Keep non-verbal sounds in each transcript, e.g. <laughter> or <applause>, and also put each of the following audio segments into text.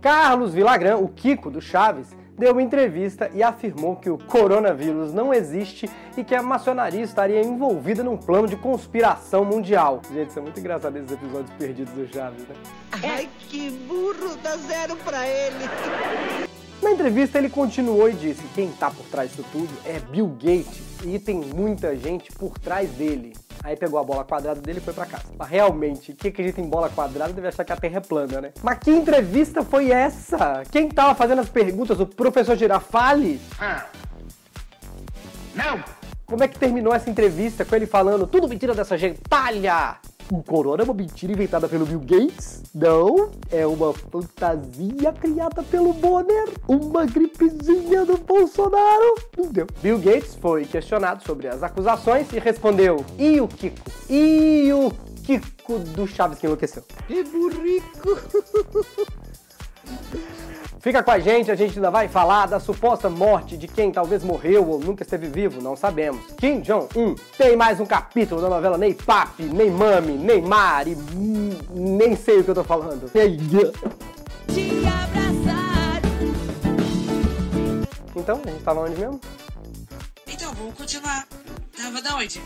Carlos Villagrán, o Kiko do Chaves, deu uma entrevista e afirmou que o coronavírus não existe e que a maçonaria estaria envolvida num plano de conspiração mundial. Gente, isso é muito engraçado esses episódios perdidos do Chaves, né? Ai, que burro, dá zero pra ele. Na entrevista ele continuou e disse que quem tá por trás disso tudo é Bill Gates e tem muita gente por trás dele. Aí pegou a bola quadrada dele e foi pra casa. Mas realmente, quem acredita em bola quadrada deve achar que a Terra é plana, né? Mas que entrevista foi essa? Quem tava fazendo as perguntas? O professor Girafales? Ah. Não! Como é que terminou essa entrevista com ele falando tudo mentira dessa gentalha? O corona é uma mentira inventada pelo Bill Gates? Não, é uma fantasia criada pelo Bonner, uma gripezinha do Bolsonaro. Não deu. Bill Gates foi questionado sobre as acusações e respondeu: E o Kiko? E o Kiko do Chaves que enlouqueceu? Que burrico. <laughs> Fica com a gente, a gente ainda vai falar da suposta morte de quem talvez morreu ou nunca esteve vivo, não sabemos. Kim Jong-un tem mais um capítulo da novela Ney Papi, Ney Mami, Neymar e hum, nem sei o que eu tô falando. te abraçar. Então, a gente tava onde mesmo? Então, vamos continuar. Tava da onde?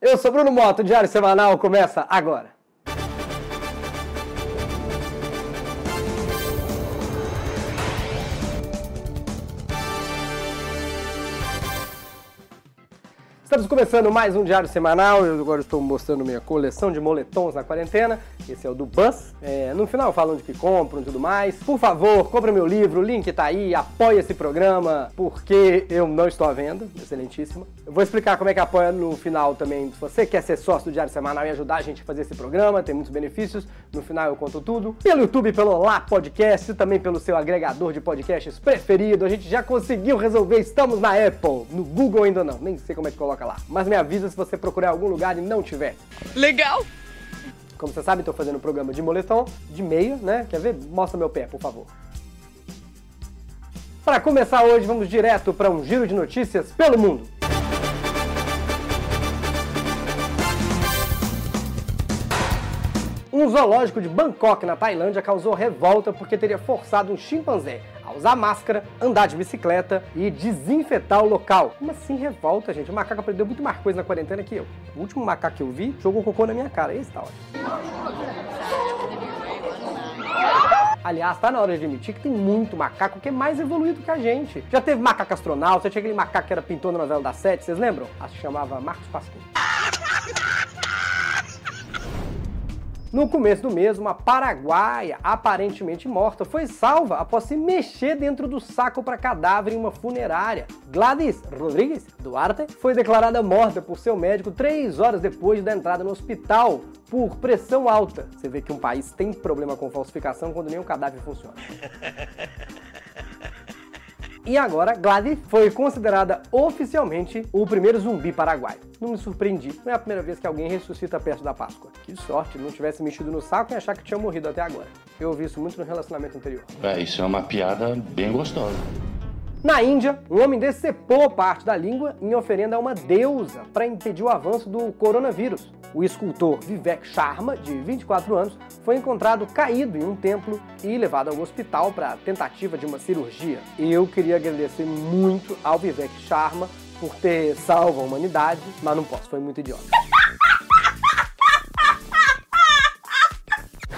Eu sou Bruno Moto, o Diário Semanal começa agora. Estamos começando mais um diário semanal. Eu agora estou mostrando minha coleção de moletons na quarentena. Esse é o do Buzz. É, no final falo onde que compram e tudo mais. Por favor, compra meu livro, o link tá aí, apoia esse programa, porque eu não estou à venda. Excelentíssimo. Eu vou explicar como é que apoia no final também. Se você quer ser sócio do Diário Semanal e ajudar a gente a fazer esse programa, tem muitos benefícios. No final eu conto tudo. Pelo YouTube, pelo Lá Podcast também pelo seu agregador de podcasts preferido. A gente já conseguiu resolver, estamos na Apple. No Google ainda não, nem sei como é que coloca lá. Mas me avisa se você procurar algum lugar e não tiver. Legal! Como você sabe, estou fazendo um programa de moletom, de meia, né? Quer ver? Mostra meu pé, por favor. Para começar hoje, vamos direto para um giro de notícias pelo mundo. Um zoológico de Bangkok, na Tailândia, causou revolta porque teria forçado um chimpanzé usar máscara, andar de bicicleta e desinfetar o local. Como assim revolta, gente? O macaco aprendeu muito mais coisa na quarentena que eu. O último macaco que eu vi jogou cocô na minha cara. Esse tá ótimo. Aliás, tá na hora de admitir que tem muito macaco que é mais evoluído que a gente. Já teve macaco astronauta, tinha aquele macaco que era pintor na novela da Sete, vocês lembram? Acho que chamava Marcos Pasquim. No começo do mês, uma paraguaia aparentemente morta foi salva após se mexer dentro do saco para cadáver em uma funerária. Gladys Rodrigues Duarte foi declarada morta por seu médico três horas depois da entrada no hospital por pressão alta. Você vê que um país tem problema com falsificação quando nem o cadáver funciona. <laughs> E agora, Gladys foi considerada oficialmente o primeiro zumbi paraguaio. Não me surpreendi, não é a primeira vez que alguém ressuscita perto da Páscoa. Que sorte, não tivesse mexido no saco e achar que tinha morrido até agora. Eu ouvi isso muito no relacionamento anterior. É, isso é uma piada bem gostosa. Na Índia, um homem decepou parte da língua em oferenda a uma deusa para impedir o avanço do coronavírus. O escultor Vivek Sharma, de 24 anos, foi encontrado caído em um templo e levado ao hospital para tentativa de uma cirurgia. Eu queria agradecer muito ao Vivek Sharma por ter salvo a humanidade, mas não posso, foi muito idiota. <laughs>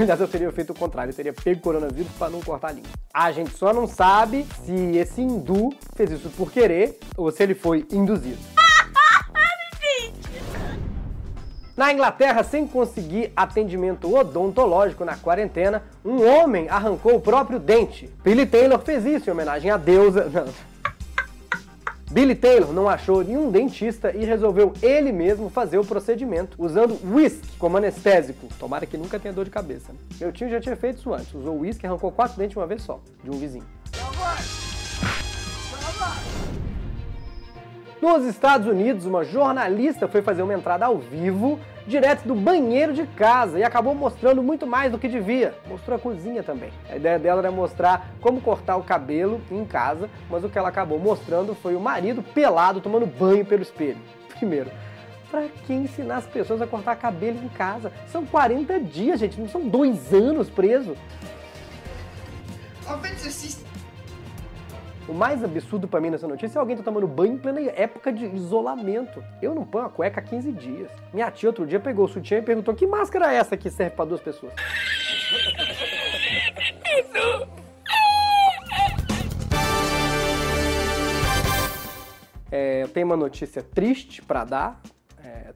Aliás, eu teria feito o contrário, eu teria pego o coronavírus para não cortar a língua. A gente só não sabe se esse hindu fez isso por querer ou se ele foi induzido. <laughs> Na Inglaterra, sem conseguir atendimento odontológico na quarentena, um homem arrancou o próprio dente. Billy Taylor fez isso em homenagem à deusa. <laughs> Não. Billy Taylor não achou nenhum dentista e resolveu ele mesmo fazer o procedimento, usando whisky como anestésico. Tomara que nunca tenha dor de cabeça. né? Meu tio já tinha feito isso antes, usou whisky e arrancou quatro dentes de uma vez só, de um vizinho. Nos Estados Unidos, uma jornalista foi fazer uma entrada ao vivo, direto do banheiro de casa, e acabou mostrando muito mais do que devia. Mostrou a cozinha também. A ideia dela era mostrar como cortar o cabelo em casa, mas o que ela acabou mostrando foi o marido pelado tomando banho pelo espelho. <laughs> Primeiro, Pra que ensinar as pessoas a cortar cabelo em casa? São 40 dias, gente, não são dois anos preso. En O mais absurdo pra mim nessa notícia é alguém tá tomando banho em plena época de isolamento. Eu não ponho a cueca há 15 dias. Minha tia outro dia pegou o sutiã e perguntou que máscara é essa que serve pra duas pessoas. <laughs> É, eu tenho uma notícia triste pra dar.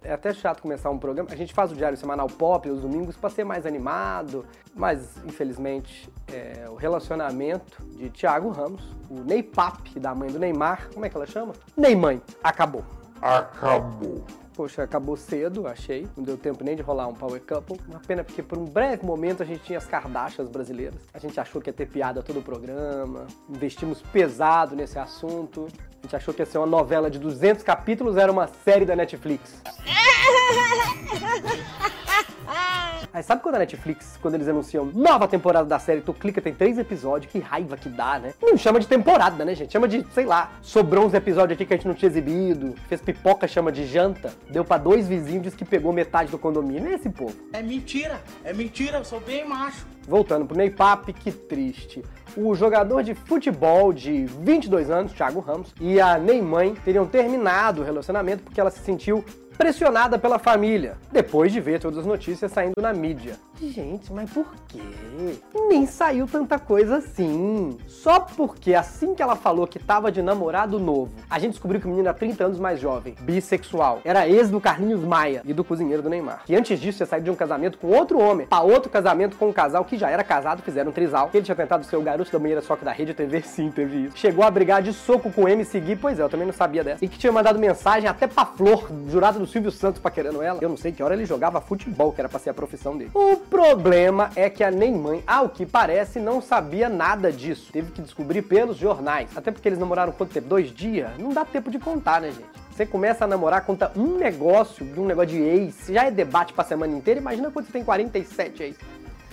É, até chato começar um programa. A gente faz o diário semanal pop aos domingos pra ser mais animado, mas infelizmente é, o relacionamento de Thiago Ramos, o Ney Pap, da mãe do Neymar, como é que ela chama? Neymãe, acabou. Acabou. Poxa, acabou cedo, achei. Não deu tempo nem de rolar um Power Couple. Uma pena porque por um breve momento a gente tinha as Kardashians brasileiras. A gente achou que ia ter piada todo o programa. Investimos pesado nesse assunto. A gente achou que ia ser uma novela de 200 capítulos, era uma série da Netflix. Aí sabe quando a Netflix, quando eles anunciam nova temporada da série, tu clica, tem três episódios, que raiva que dá, né? Não chama de temporada, né, gente? Chama de, sei lá, sobrou uns episódios aqui que a gente não tinha exibido, fez pipoca, chama de janta, deu pra dois vizinhos, disse que pegou metade do condomínio. É esse povo. é mentira. É mentira, eu sou bem macho. Voltando pro Ney Pape, que triste. O jogador de futebol de 22 anos, Thiago Ramos, e a Neymar teriam terminado o relacionamento porque ela se sentiu pressionada pela família, depois de ver todas as notícias saindo na mídia. Gente, mas por quê? Nem saiu tanta coisa assim. Só porque assim que ela falou que tava de namorado novo, a gente descobriu que o menino era 30 anos mais jovem, bissexual, era ex do Carlinhos Maia e do cozinheiro do Neymar. Que antes disso tinha saído de um casamento com outro homem, pra outro casamento com um casal que já era casado, fizeram um trisal. Ele tinha tentado ser o garoto da banheira só que da rede TV, <laughs> sim, teve isso. Chegou a brigar de soco com o MC Gui, pois é, eu também não sabia dessa. E que tinha mandado mensagem até pra Flor, jurada do Silvio Santos, paquerando ela. Eu não sei que hora ele jogava futebol, que era pra ser a profissão dele. O problema é que a Neymar, ao que parece, não sabia nada disso. Teve que descobrir pelos jornais. Até porque eles namoraram quanto tempo? Dois dias? Não dá tempo de contar, né, gente? Você começa a namorar, conta um negócio de um negócio de ex, já é debate pra semana inteira, imagina quando você tem 47 ex.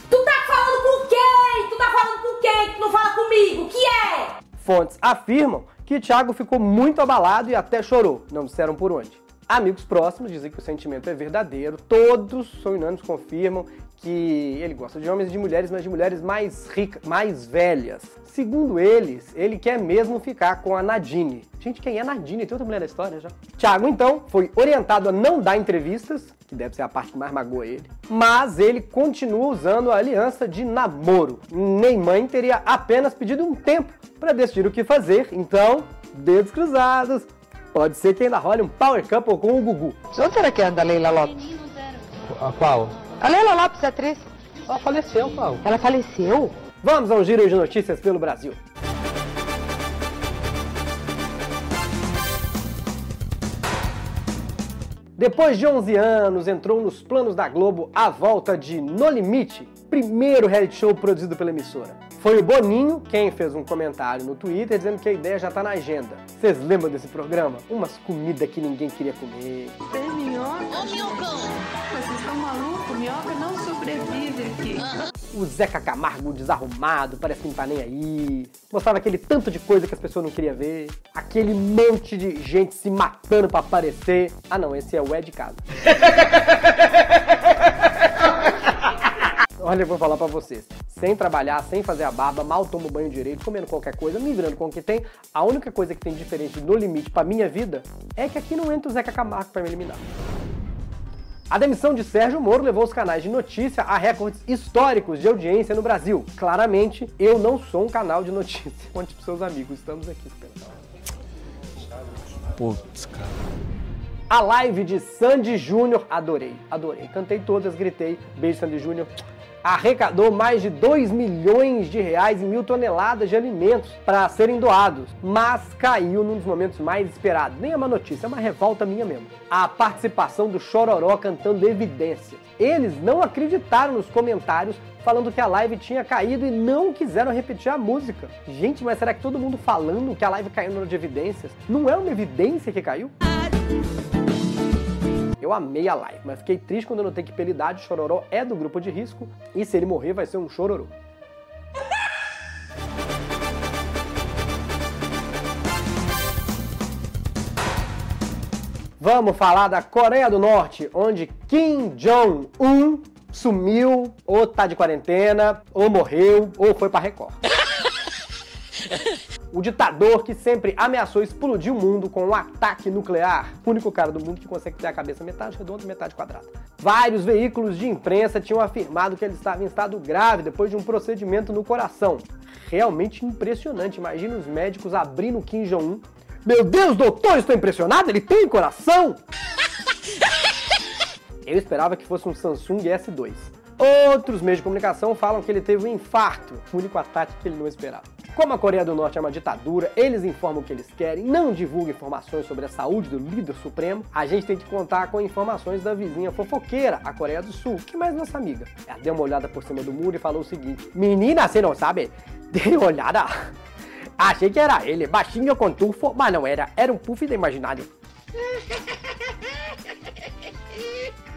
Tu tá falando com quem? Tu tá falando com quem? Tu não fala comigo? Que é? Fontes afirmam que Thiago ficou muito abalado e até chorou. Não disseram por onde. Amigos próximos dizem que o sentimento é verdadeiro. Todos os unânimes confirmam que ele gosta de homens e de mulheres, mas de mulheres mais ricas, mais velhas. Segundo eles, ele quer mesmo ficar com a Nadine. Gente, quem é Nadine? Tem outra mulher da história já. Thiago, então, foi orientado a não dar entrevistas, que deve ser a parte que mais magoa ele, mas ele continua usando a aliança de namoro. Neymar teria apenas pedido um tempo para decidir o que fazer, então, dedos cruzados. Pode ser que ainda role um power couple com o Gugu. Onde será que anda a Leila Lopes? A qual? A Leila Lopes, atriz. Ela faleceu, qual? Ela faleceu? Vamos ao giro de notícias pelo Brasil. Depois de 11 anos, entrou nos planos da Globo a volta de No Limite, primeiro reality show produzido pela emissora. Foi o Boninho quem fez um comentário no Twitter dizendo que a ideia já tá na agenda. Vocês lembram desse programa? Umas comidas que ninguém queria comer. Ô, minhocão! Vocês estão malucos? Minhoca não sobrevive aqui. O Zeca Camargo desarrumado, parece que não tá nem aí. Mostrava aquele tanto de coisa que as pessoas não queriam ver. Aquele monte de gente se matando pra aparecer. Ah não, esse é o Ed de casa. <laughs> Olha, eu vou falar pra vocês. Sem trabalhar, sem fazer a barba, mal tomo banho direito, comendo qualquer coisa, me virando com o que tem, a única coisa que tem diferente no limite pra minha vida é que aqui não entra o Zeca Camargo pra me eliminar. A demissão de Sérgio Moro levou os canais de notícia a recordes históricos de audiência no Brasil. Claramente, eu não sou um canal de notícia. <laughs> Conte pros seus amigos, estamos aqui esperando. Putz, cara. A live de Sandy Júnior, adorei, adorei. Cantei todas, gritei. Beijo, Sandy Júnior. Arrecadou mais de 2 milhões de reais e mil toneladas de alimentos para serem doados, mas caiu num dos momentos mais esperados. Nem é uma notícia, é uma revolta minha mesmo. A participação do Chororó cantando Evidência. Eles não acreditaram nos comentários falando que a live tinha caído e não quiseram repetir a música. Gente, mas será que todo mundo falando que a live caiu no de evidências? Não é uma evidência que caiu? Eu amei a live, mas fiquei triste quando eu notei que pela idade o Chororó é do grupo de risco e se ele morrer vai ser um chororô. <laughs> Vamos falar da Coreia do Norte, onde Kim Jong-un sumiu, ou tá de quarentena, ou morreu, ou foi pra Record. O ditador que sempre ameaçou explodir o mundo com um ataque nuclear. O único cara do mundo que consegue ter a cabeça metade redonda e metade quadrada. Vários veículos de imprensa tinham afirmado que ele estava em estado grave depois de um procedimento no coração. Realmente impressionante. Imagina os médicos abrindo o Kim Jong-un. Meu Deus, doutor, estou impressionado, ele tem coração! Eu esperava que fosse um Samsung S2. Outros meios de comunicação falam que ele teve um infarto, o único ataque que ele não esperava. Como a Coreia do Norte é uma ditadura, eles informam o que eles querem, não divulgam informações sobre a saúde do líder supremo, a gente tem que contar com informações da vizinha fofoqueira, a Coreia do Sul, que mais nossa amiga. Ela deu uma olhada por cima do muro e falou o seguinte: Menina, você não sabe? <laughs> Dei uma olhada. <laughs> Achei que era ele, baixinho com tufo, mas não era, era um puff da imaginário. <laughs>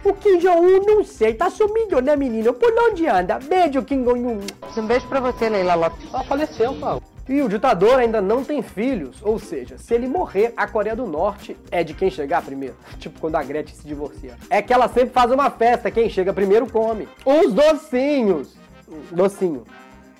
O Kim Jong-un, não sei, tá sumindo, né, menino? Por onde anda? Beijo, Kim Jong-un. Um beijo pra você, Leila Lopes. Ela faleceu, Paulo. E o ditador ainda não tem filhos, ou seja, se ele morrer, a Coreia do Norte é de quem chegar primeiro. <laughs> Tipo quando a Gretchen se divorcia. É que ela sempre faz uma festa, quem chega primeiro come. Os docinhos. Docinho.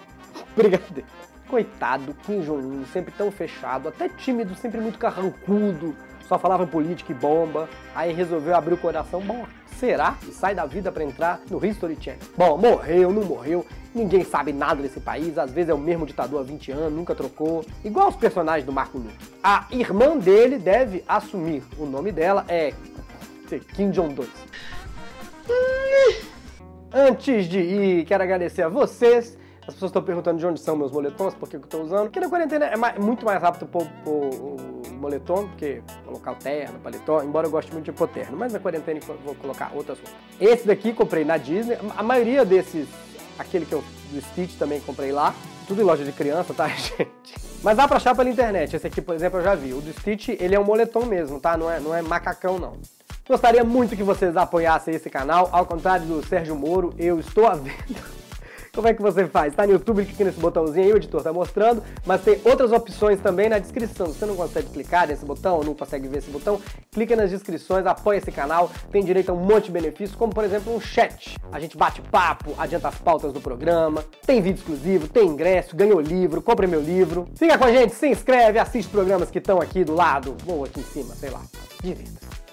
<laughs> Brigadeiro. Coitado, Kim Jong-un, sempre tão fechado, até tímido, sempre muito carrancudo, só falava política e bomba, aí resolveu abrir o coração, bom, será? E sai da vida para entrar no History Channel. Bom, morreu, não morreu, ninguém sabe nada desse país, às vezes é o mesmo ditador há 20 anos, nunca trocou, igual os personagens do Marco Luke. A irmã dele deve assumir, o nome dela é Kim Jong-2. Antes de ir, quero agradecer a vocês. As pessoas estão perguntando de onde são meus moletons, por que eu estou usando. Porque na quarentena é mais- muito mais rápido pôr, o moletom do que colocar o terno, paletó, embora eu goste muito de pôr terno. Mas na quarentena vou colocar outras roupas. Esse daqui comprei na Disney. A maioria desses, aquele que eu, do Stitch também comprei lá. Tudo em loja de criança, tá, <laughs> gente? Mas dá pra achar pela internet. Esse aqui, por exemplo, eu já vi. O do Stitch, ele é um moletom mesmo, tá? Não é, não é macacão, não. Gostaria muito que vocês apoiassem esse canal. Ao contrário do Sérgio Moro, eu estou à venda. <laughs> Como é que você faz? Tá no YouTube, clica nesse botãozinho aí, o editor tá mostrando, mas tem outras opções também na descrição. Se você não consegue clicar nesse botão, ou não consegue ver esse botão, clica nas descrições, apoia esse canal, tem direito a um monte de benefícios, como por exemplo um chat. A gente bate papo, adianta as pautas do programa, tem vídeo exclusivo, tem ingresso, ganhou livro, compra meu livro. Fica com a gente, se inscreve, assiste programas que estão aqui do lado, ou aqui em cima, sei lá. Divirta.